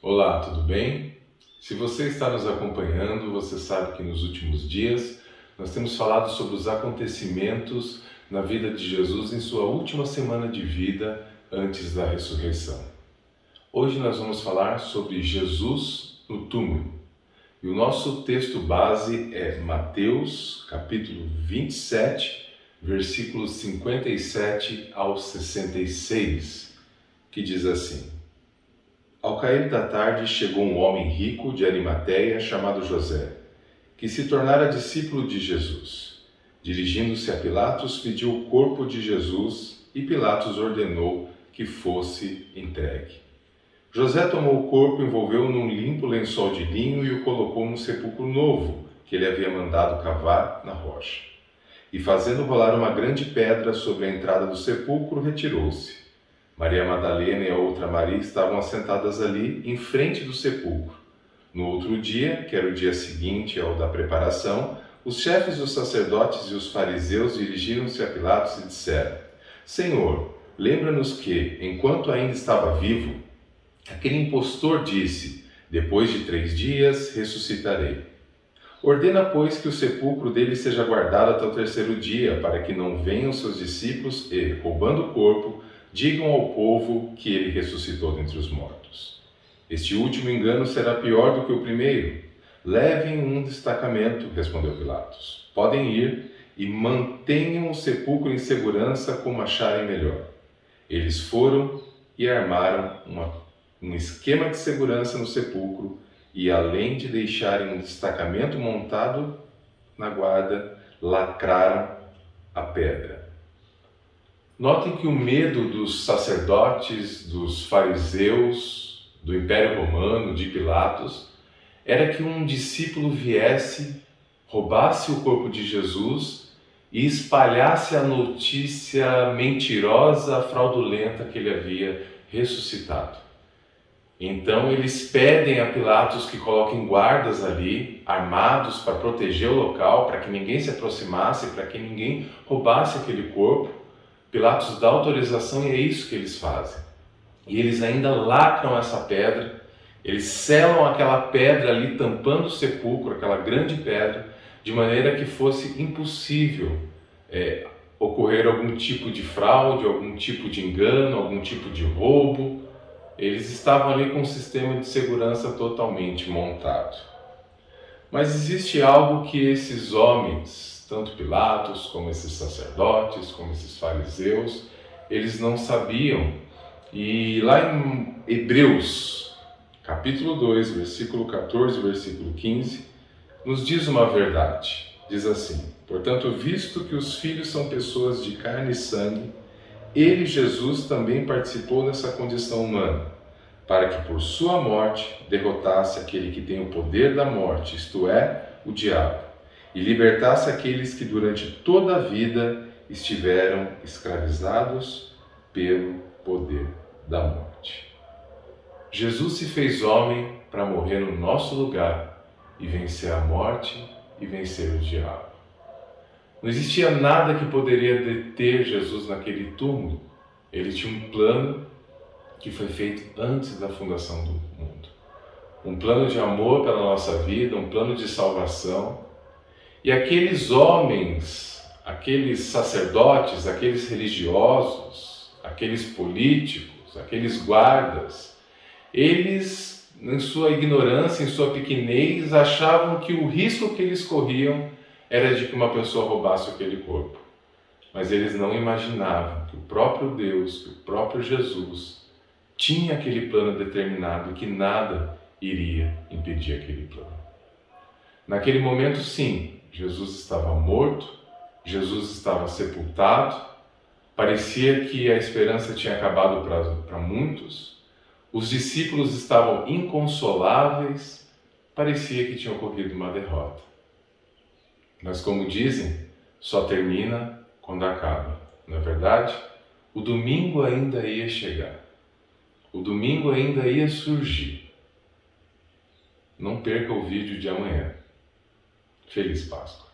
Olá, tudo bem? Se você está nos acompanhando, você sabe que nos últimos dias nós temos falado sobre os acontecimentos na vida de Jesus em sua última semana de vida antes da ressurreição. Hoje nós vamos falar sobre Jesus no túmulo. E o nosso texto base é Mateus, capítulo 27, versículos 57 ao 66, que diz assim: Ao cair da tarde chegou um homem rico de Arimateia chamado José, que se tornara discípulo de Jesus. Dirigindo-se a Pilatos, pediu o corpo de Jesus e Pilatos ordenou que fosse entregue. José tomou o corpo, envolveu-o num limpo lençol de linho e o colocou num sepulcro novo que ele havia mandado cavar na rocha. E fazendo rolar uma grande pedra sobre a entrada do sepulcro, retirou-se. Maria Madalena e a outra Maria estavam assentadas ali, em frente do sepulcro. No outro dia, que era o dia seguinte ao da preparação, os chefes dos sacerdotes e os fariseus dirigiram-se a Pilatos e disseram: Senhor, lembra-nos que, enquanto ainda estava vivo, aquele impostor disse: Depois de três dias ressuscitarei. Ordena, pois, que o sepulcro dele seja guardado até o terceiro dia, para que não venham seus discípulos e, roubando o corpo, digam ao povo que ele ressuscitou dentre os mortos. Este último engano será pior do que o primeiro. Levem um destacamento, respondeu Pilatos. Podem ir e mantenham o sepulcro em segurança como acharem melhor. Eles foram e armaram uma, um esquema de segurança no sepulcro e, além de deixarem um destacamento montado na guarda, lacraram a pedra. Notem que o medo dos sacerdotes, dos fariseus, do Império Romano, de Pilatos, era que um discípulo viesse, roubasse o corpo de Jesus e espalhasse a notícia mentirosa, fraudulenta que ele havia ressuscitado. Então eles pedem a Pilatos que coloquem guardas ali, armados para proteger o local, para que ninguém se aproximasse, para que ninguém roubasse aquele corpo. Pilatos dá autorização e é isso que eles fazem. E eles ainda lacram essa pedra, eles selam aquela pedra ali, tampando o sepulcro, aquela grande pedra, de maneira que fosse impossível é, ocorrer algum tipo de fraude, algum tipo de engano, algum tipo de roubo eles estavam ali com um sistema de segurança totalmente montado. Mas existe algo que esses homens, tanto Pilatos como esses sacerdotes, como esses fariseus, eles não sabiam. E lá em Hebreus, capítulo 2, versículo 14, versículo 15, nos diz uma verdade. Diz assim: Portanto, visto que os filhos são pessoas de carne e sangue, ele, Jesus, também participou dessa condição humana, para que por sua morte derrotasse aquele que tem o poder da morte, isto é, o diabo, e libertasse aqueles que durante toda a vida estiveram escravizados pelo poder da morte. Jesus se fez homem para morrer no nosso lugar e vencer a morte e vencer o diabo. Não existia nada que poderia deter Jesus naquele túmulo. Ele tinha um plano que foi feito antes da fundação do mundo. Um plano de amor pela nossa vida, um plano de salvação. E aqueles homens, aqueles sacerdotes, aqueles religiosos, aqueles políticos, aqueles guardas, eles, em sua ignorância, em sua pequenez, achavam que o risco que eles corriam era de que uma pessoa roubasse aquele corpo. Mas eles não imaginavam que o próprio Deus, que o próprio Jesus, tinha aquele plano determinado e que nada iria impedir aquele plano. Naquele momento, sim, Jesus estava morto, Jesus estava sepultado, parecia que a esperança tinha acabado para muitos, os discípulos estavam inconsoláveis, parecia que tinha ocorrido uma derrota. Mas, como dizem, só termina quando acaba. Não é verdade? O domingo ainda ia chegar. O domingo ainda ia surgir. Não perca o vídeo de amanhã. Feliz Páscoa.